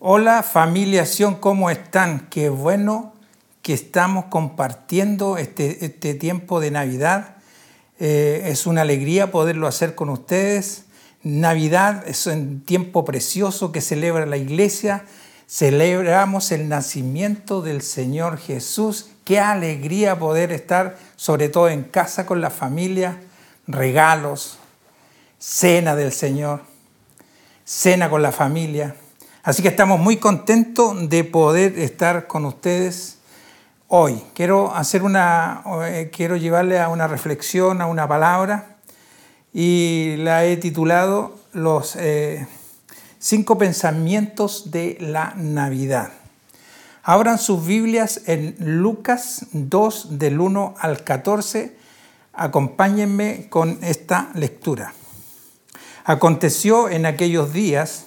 Hola familia Sion, ¿cómo están? Qué bueno que estamos compartiendo este, este tiempo de Navidad. Eh, es una alegría poderlo hacer con ustedes. Navidad es un tiempo precioso que celebra la iglesia. Celebramos el nacimiento del Señor Jesús. Qué alegría poder estar, sobre todo en casa con la familia, regalos, cena del Señor, cena con la familia. Así que estamos muy contentos de poder estar con ustedes hoy. Quiero hacer una, eh, quiero llevarle a una reflexión, a una palabra, y la he titulado Los eh, cinco pensamientos de la Navidad. Abran sus Biblias en Lucas 2 del 1 al 14. Acompáñenme con esta lectura. Aconteció en aquellos días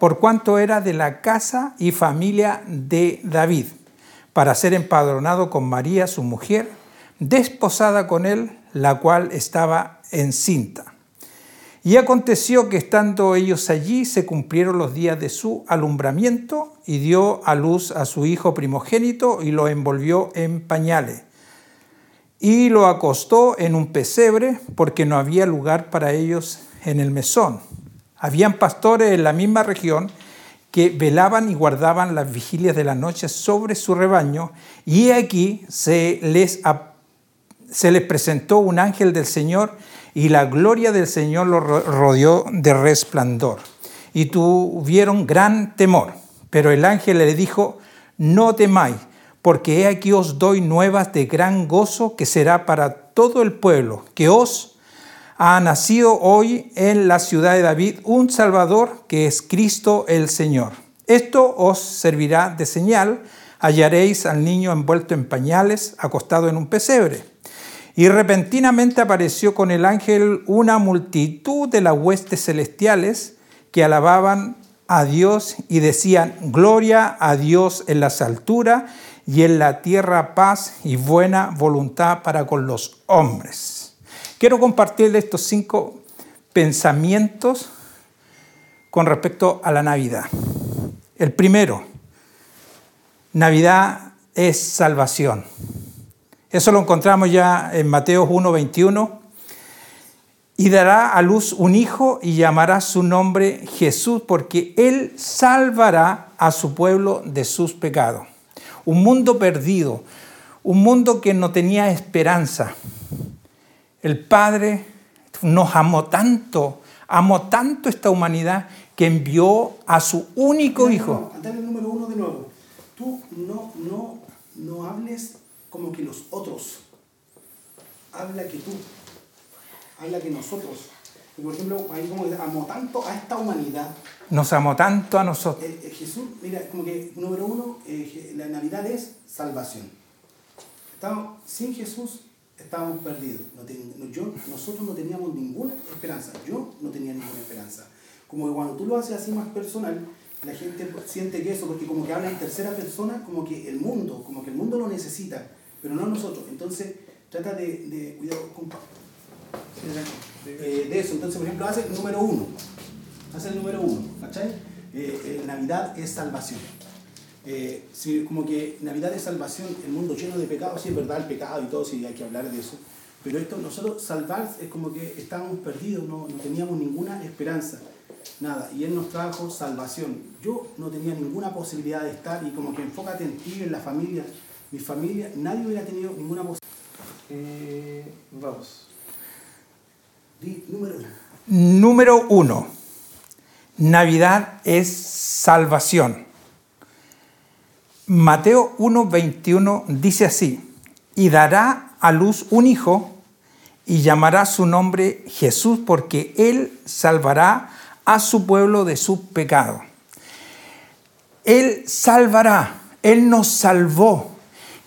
por cuanto era de la casa y familia de David, para ser empadronado con María, su mujer, desposada con él, la cual estaba encinta. Y aconteció que estando ellos allí se cumplieron los días de su alumbramiento y dio a luz a su hijo primogénito y lo envolvió en pañales. Y lo acostó en un pesebre porque no había lugar para ellos en el mesón. Habían pastores en la misma región que velaban y guardaban las vigilias de la noche sobre su rebaño, y aquí se les, se les presentó un ángel del Señor, y la gloria del Señor lo rodeó de resplandor, y tuvieron gran temor. Pero el ángel le dijo, no temáis, porque he aquí os doy nuevas de gran gozo que será para todo el pueblo, que os ha nacido hoy en la ciudad de David un Salvador que es Cristo el Señor. Esto os servirá de señal, hallaréis al niño envuelto en pañales, acostado en un pesebre. Y repentinamente apareció con el ángel una multitud de las huestes celestiales que alababan a Dios y decían, gloria a Dios en las alturas y en la tierra paz y buena voluntad para con los hombres. Quiero compartirle estos cinco pensamientos con respecto a la Navidad. El primero, Navidad es salvación. Eso lo encontramos ya en Mateo 1:21. Y dará a luz un hijo y llamará su nombre Jesús, porque él salvará a su pueblo de sus pecados. Un mundo perdido, un mundo que no tenía esperanza, el Padre nos amó tanto, amó tanto esta humanidad que envió a su único hijo. No, el número uno de nuevo. Tú no, no, no hables como que los otros. Habla que tú. Habla que nosotros. Por ejemplo, ahí como amó tanto a esta humanidad. Nos amó tanto a nosotros. Eh, eh, Jesús, mira, como que número uno, eh, la Navidad es salvación. Estamos, sin Jesús estábamos perdidos. yo, nosotros no teníamos ninguna esperanza. Yo no tenía ninguna esperanza. Como que cuando tú lo haces así más personal, la gente siente que eso, porque como que habla en tercera persona, como que el mundo, como que el mundo lo necesita, pero no nosotros. Entonces, trata de, de cuidado, compa. Eh, de eso, entonces, por ejemplo, hace el número uno. Hace el número uno, ¿cachai? Eh, eh, Navidad es salvación. Eh, como que Navidad de salvación, el mundo lleno de pecados, sí es verdad el pecado y todo, sí hay que hablar de eso, pero esto, nosotros salvar es como que estábamos perdidos, no, no teníamos ninguna esperanza, nada, y Él nos trajo salvación. Yo no tenía ninguna posibilidad de estar y como que enfócate en ti, en la familia, mi familia, nadie hubiera tenido ninguna posibilidad. Eh, vamos. número uno. Número uno. Navidad es salvación. Mateo 1:21 dice así, y dará a luz un hijo y llamará su nombre Jesús porque él salvará a su pueblo de su pecado. Él salvará. Él nos salvó.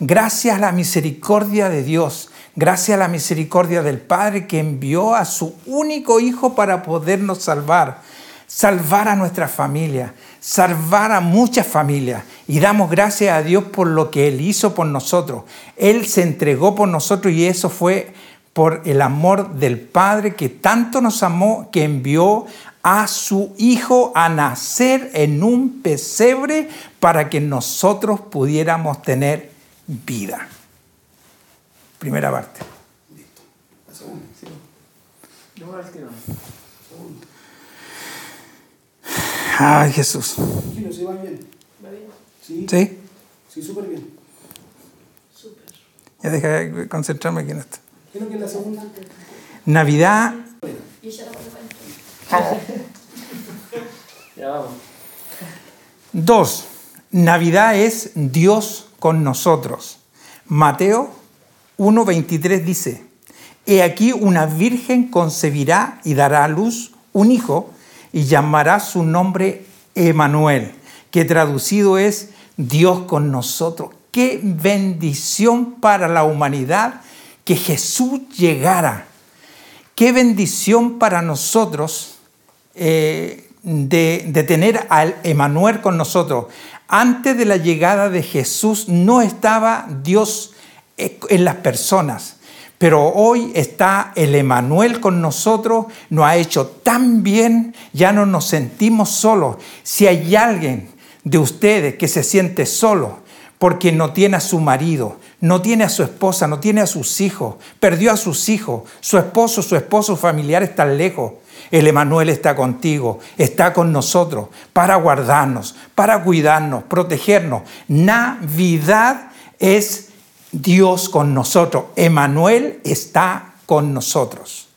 Gracias a la misericordia de Dios, gracias a la misericordia del Padre que envió a su único Hijo para podernos salvar, salvar a nuestra familia, salvar a muchas familias. Y damos gracias a Dios por lo que Él hizo por nosotros. Él se entregó por nosotros y eso fue por el amor del Padre que tanto nos amó que envió a su Hijo a nacer en un pesebre para que nosotros pudiéramos tener vida. Primera parte. Listo. La segunda. Sí. Yo al tiro. Segunda. Ay, Jesús. Gino, ¿se va bien? ¿Va bien? Sí. ¿Sí? Sí, súper bien. Súper. Ya deja de concentrarme aquí en esto. ¿qué es la segunda? Navidad Y ella la. Ya vamos. Dos, Navidad es Dios con nosotros. Mateo 1.23 dice, He aquí una virgen concebirá y dará a luz un hijo y llamará su nombre Emanuel, que traducido es Dios con nosotros. Qué bendición para la humanidad que Jesús llegara. Qué bendición para nosotros eh, de, tener al Emanuel con nosotros. Antes de la llegada de Jesús no estaba Dios eh, en las personas, pero hoy está el Emanuel con nosotros, nos ha hecho tan bien, ya no nos sentimos solos. Si hay alguien de ustedes que se siente solo porque no tiene a su marido, no tiene a su esposa, no tiene a sus hijos, perdió a sus hijos, su esposo, su esposo familiar están lejos. El Emanuel está contigo, está con nosotros para guardarnos, para cuidarnos, protegernos. Navidad es Dios con nosotros. Emanuel está con nosotros.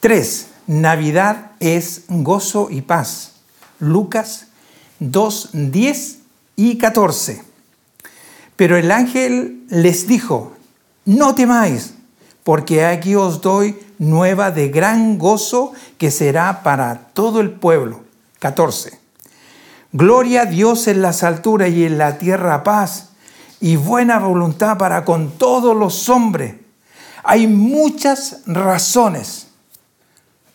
Tres, Navidad es gozo y paz. Lucas 2, 10 y 14. Pero el ángel les dijo, no temáis, porque aquí os doy nueva de gran gozo que será para todo el pueblo. 14. Gloria a Dios en las alturas y en la tierra paz y buena voluntad para con todos los hombres. Hay muchas razones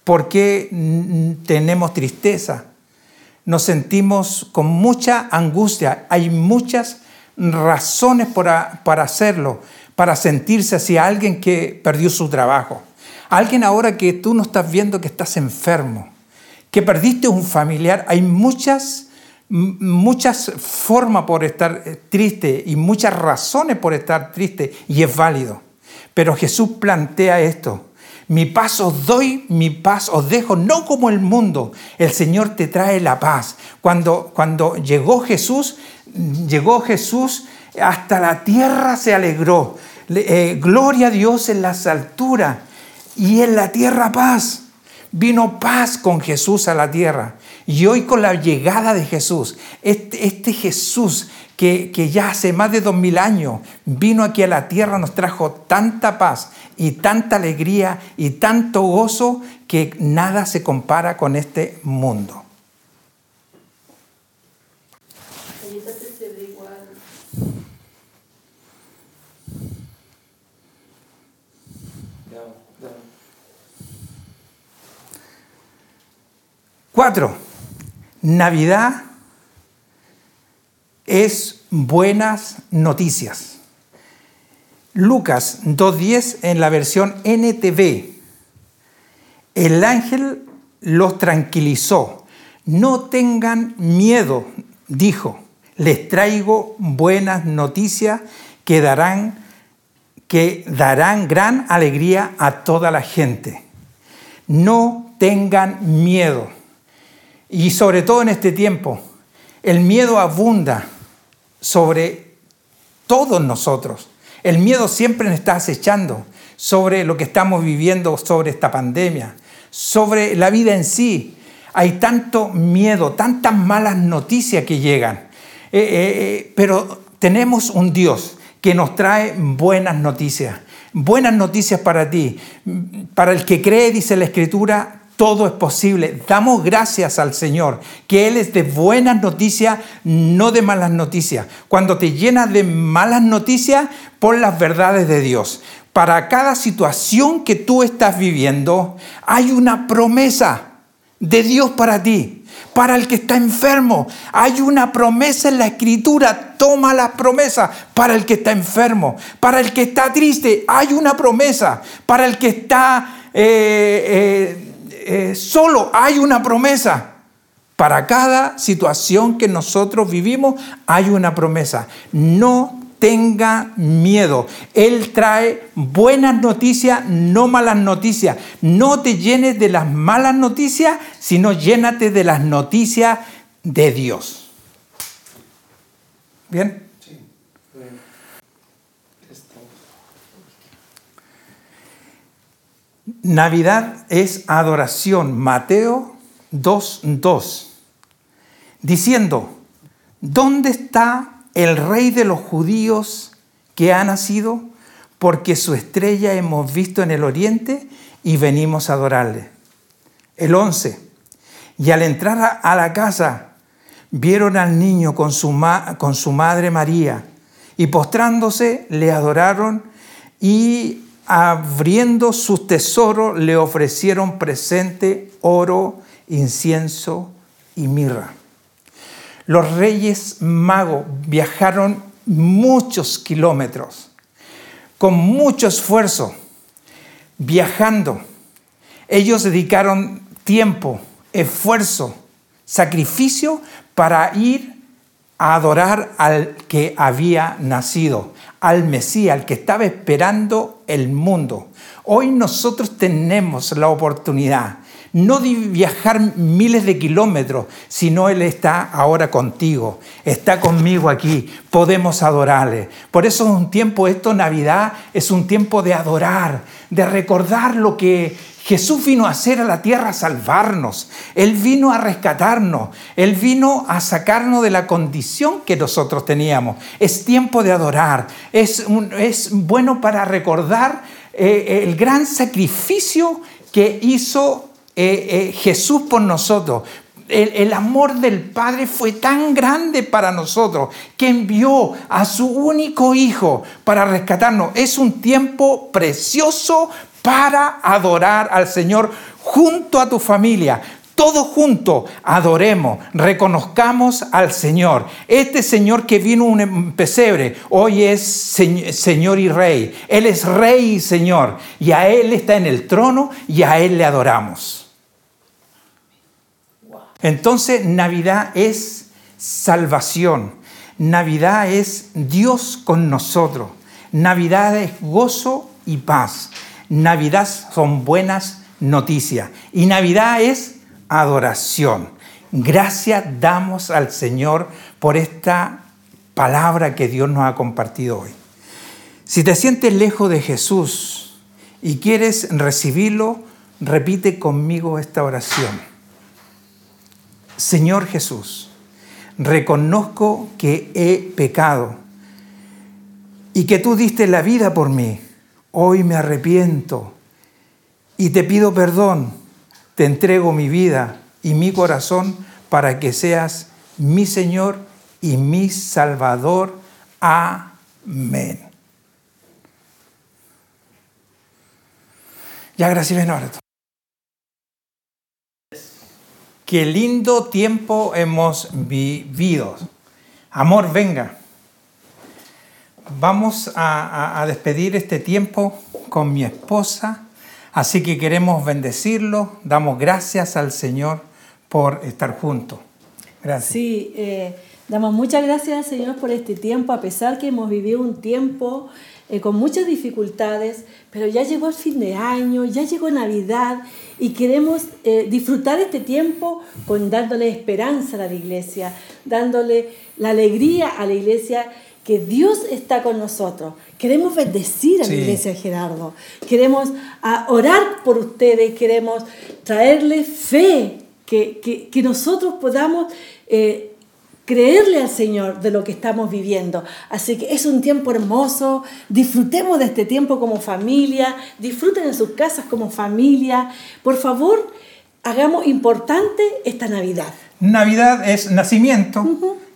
por qué tenemos tristeza, nos sentimos con mucha angustia. Hay muchas razones para, para hacerlo, para sentirse así. Alguien que perdió su trabajo, alguien ahora que tú no estás viendo que estás enfermo, que perdiste un familiar. Hay muchas, muchas formas por estar eh, triste y muchas razones por estar triste y es válido. Pero Jesús plantea esto. Mi paz os doy, mi paz os dejo, no como el mundo. El Señor te trae la paz. Cuando, cuando llegó Jesús, llegó Jesús, hasta la tierra se alegró. Eh, gloria a Dios en las alturas y en la tierra paz. Vino paz con Jesús a la tierra. Y hoy con la llegada de Jesús, este, este Jesús que, que ya hace más de dos mil años vino aquí a la tierra, nos trajo tanta paz y tanta alegría y tanto gozo que nada se compara con este mundo. Ahorita te se ve igual. Ya vamos. Ya vamos. Cuatro, Navidad es buenas noticias. Lucas 2.10 en la versión NTV. El ángel los tranquilizó. No tengan miedo, dijo. Les traigo buenas noticias que darán, que darán gran alegría a toda la gente. No tengan miedo. Y sobre todo en este tiempo, el miedo abunda sobre todos nosotros. El miedo siempre nos está acechando sobre lo que estamos viviendo, sobre esta pandemia, sobre la vida en sí. Hay tanto miedo, tantas malas noticias que llegan. Eh, eh, eh, pero tenemos un Dios que nos trae buenas noticias. Buenas noticias para ti. Para el que cree, dice la Escritura, todo es posible. Damos gracias al Señor, que Él es de buenas noticias, no de malas noticias. Cuando te llenas de malas noticias, pon las verdades de Dios. Para cada situación que tú estás viviendo, hay una promesa de Dios para ti. Para el que está enfermo, hay una promesa en la escritura. Toma la promesa para el que está enfermo. Para el que está triste, hay una promesa. Para el que está eh, eh, eh, solo, hay una promesa. Para cada situación que nosotros vivimos, hay una promesa. No tenga miedo. Él trae buenas noticias, no malas noticias. No te llenes de las malas noticias, sino llénate de las noticias de Dios. ¿Bien? Sí. Bueno. Estamos. Navidad es adoración. Mateo 2.2. Diciendo, ¿dónde está el rey de los judíos que ha nacido? Porque su estrella hemos visto en el oriente y venimos a adorarle. El 11. Y al entrar a la casa, vieron al niño con su, con su madre María y postrándose le adoraron y abriendo sus tesoros le ofrecieron presente oro, incienso y mirra. Los reyes magos viajaron muchos kilómetros con mucho esfuerzo viajando. Ellos dedicaron tiempo, esfuerzo, sacrificio para ir a adorar al que había nacido, al Mesías, al que estaba esperando el mundo. Hoy nosotros tenemos la oportunidad no de viajar miles de kilómetros, sino Él está ahora contigo, está conmigo aquí, podemos adorarle. Por eso es un tiempo, esto Navidad es un tiempo de adorar, de recordar lo que Jesús vino a hacer a la tierra, a salvarnos. Él vino a rescatarnos. Él vino a sacarnos de la condición que nosotros teníamos. Es tiempo de adorar. Es, bueno para recordar eh, el gran sacrificio que hizo eh, eh, Jesús por nosotros. El, el amor del Padre fue tan grande para nosotros que envió a su único Hijo para rescatarnos. Es un tiempo precioso para adorar al Señor junto a tu familia. Todos juntos adoremos, reconozcamos al Señor. Este Señor que vino un pesebre, hoy es señ- Señor y Rey. Él es Rey y Señor. Y a Él está en el trono y a Él le adoramos. Entonces Navidad es salvación. Navidad es Dios con nosotros. Navidad es gozo y paz. Navidad son buenas noticias. Y Navidad es adoración. Gracias damos al Señor por esta palabra que Dios nos ha compartido hoy. Si te sientes lejos de Jesús y quieres recibirlo, repite conmigo esta oración. Señor Jesús, reconozco que he pecado y que tú diste la vida por mí. Hoy me arrepiento y te pido perdón. Te entrego mi vida y mi corazón para que seas mi Señor y mi Salvador. Amén. Ya, gracias, ahora. Qué lindo tiempo hemos vivido. Amor, venga. Vamos a, despedir este tiempo con mi esposa, así que queremos bendecirlo. Damos gracias al Señor por estar juntos. Gracias. Sí, eh, damos muchas gracias al Señor por este tiempo, a pesar que hemos vivido un tiempo eh, con muchas dificultades, pero ya llegó el fin de año, ya llegó Navidad y queremos eh, disfrutar este tiempo con dándole esperanza a la iglesia, dándole la alegría a la iglesia que Dios está con nosotros. Queremos bendecir a Sí. la iglesia Gerardo. Queremos ah, orar por ustedes, queremos traerle fe, que, que- que nosotros podamos eh, creerle al Señor de lo que estamos viviendo. Así que es un tiempo hermoso, disfrutemos de este tiempo como familia, disfruten en sus casas como familia. Por favor, hagamos importante esta Navidad. Navidad es nacimiento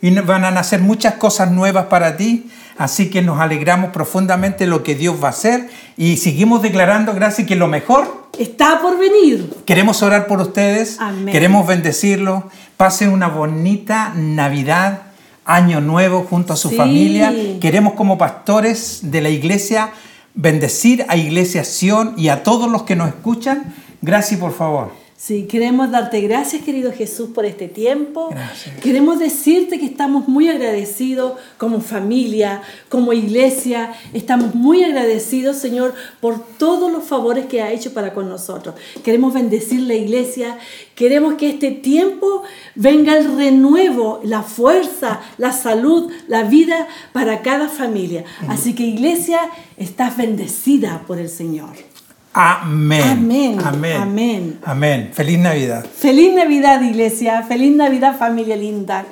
y van a nacer muchas cosas nuevas para ti. Así que nos alegramos profundamente de lo que Dios va a hacer y seguimos declarando, gracias, que lo mejor Está por venir. Queremos orar por ustedes, Amén. queremos bendecirlos. Pasen una bonita Navidad, Año Nuevo junto a su Sí. familia. Queremos como pastores de la iglesia bendecir a Iglesia Sion y a todos los que nos escuchan. Gracias, por favor. Sí, queremos darte gracias, querido Jesús, por este tiempo. Gracias. Queremos decirte que estamos muy agradecidos como familia, como iglesia. Estamos muy agradecidos, Señor, por todos los favores que ha hecho para con nosotros. Queremos bendecir la iglesia. Queremos que este tiempo venga el renuevo, la fuerza, la salud, la vida para cada familia. Así que iglesia, estás bendecida por el Señor. Amén. Amén. Amén. Amén. Amén. Feliz Navidad. Feliz Navidad, iglesia. Feliz Navidad, familia linda.